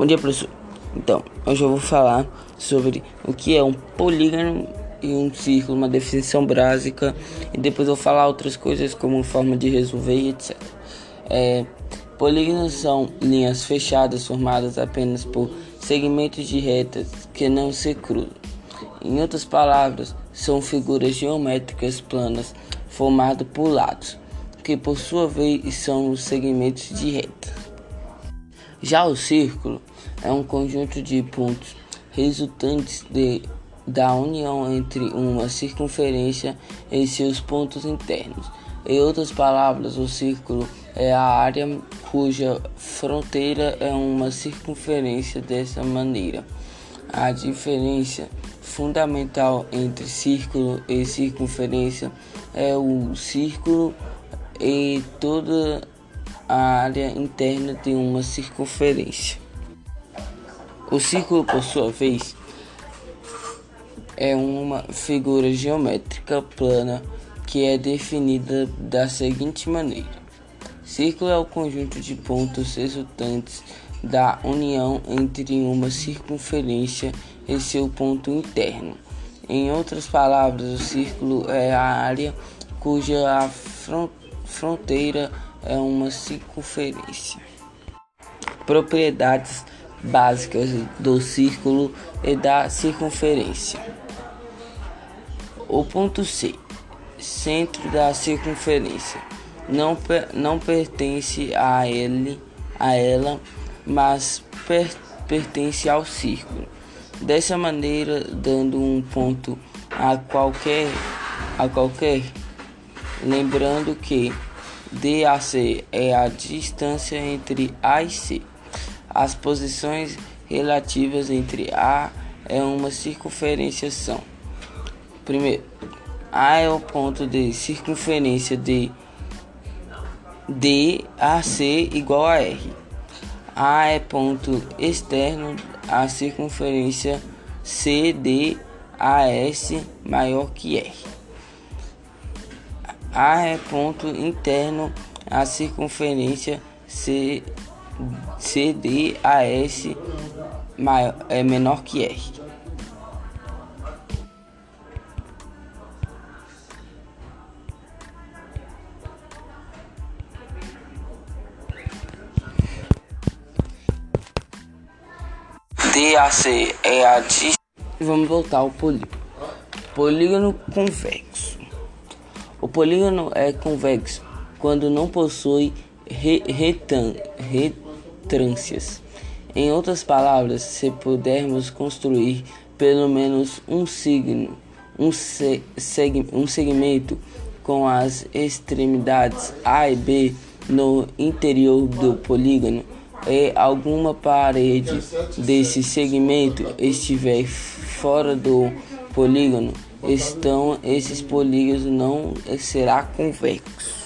Bom dia, professor. Então, hoje eu vou falar sobre o que é um polígono e um círculo, uma definição básica, e depois eu vou falar outras coisas como forma de resolver e etc. É, polígonos são linhas fechadas formadas apenas por segmentos de retas que não se cruzam. Em outras palavras, são figuras geométricas planas formadas por lados, que por sua vez são os segmentos de reta. Já o círculo é um conjunto de pontos resultantes de, da união entre uma circunferência e seus pontos internos. Em outras palavras, o círculo é a área cuja fronteira é uma circunferência dessa maneira. A diferença fundamental entre círculo e circunferência é o círculo e toda a área interna de uma circunferência. O círculo, por sua vez, é uma figura geométrica plana que é definida da seguinte maneira: círculo é o conjunto de pontos resultantes da união entre uma circunferência e seu ponto interno. Em outras palavras, o círculo é a área cuja fronteira é uma circunferência. Propriedades básicas do círculo e da circunferência. O ponto C, centro da circunferência, não, não pertence a ele, a ela, mas per, pertence ao círculo. Dessa maneira, dando um ponto a qualquer a qualquer, lembrando que DAC é a distância entre A e C. As posições relativas entre A é uma circunferenciação. Primeiro, A é o ponto de circunferência de DAC igual a R. A é ponto externo a circunferência CDAS maior que R. A é ponto interno à circunferência C, CDAS maior, é menor que R. DAC é a Vamos voltar ao polígono. Polígono convexo. Polígono é convexo quando não possui re retrâncias. Em outras palavras, se pudermos construir pelo menos um signo, um, se seg um segmento com as extremidades A e B no interior do polígono e alguma parede desse segmento estiver fora do polígono, estão esses polígonos não será convexo.